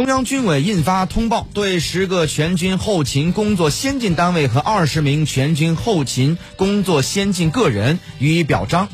中央军委印发通报对十个全军后勤工作先进单位和二十名全军后勤工作先进个人予以表彰。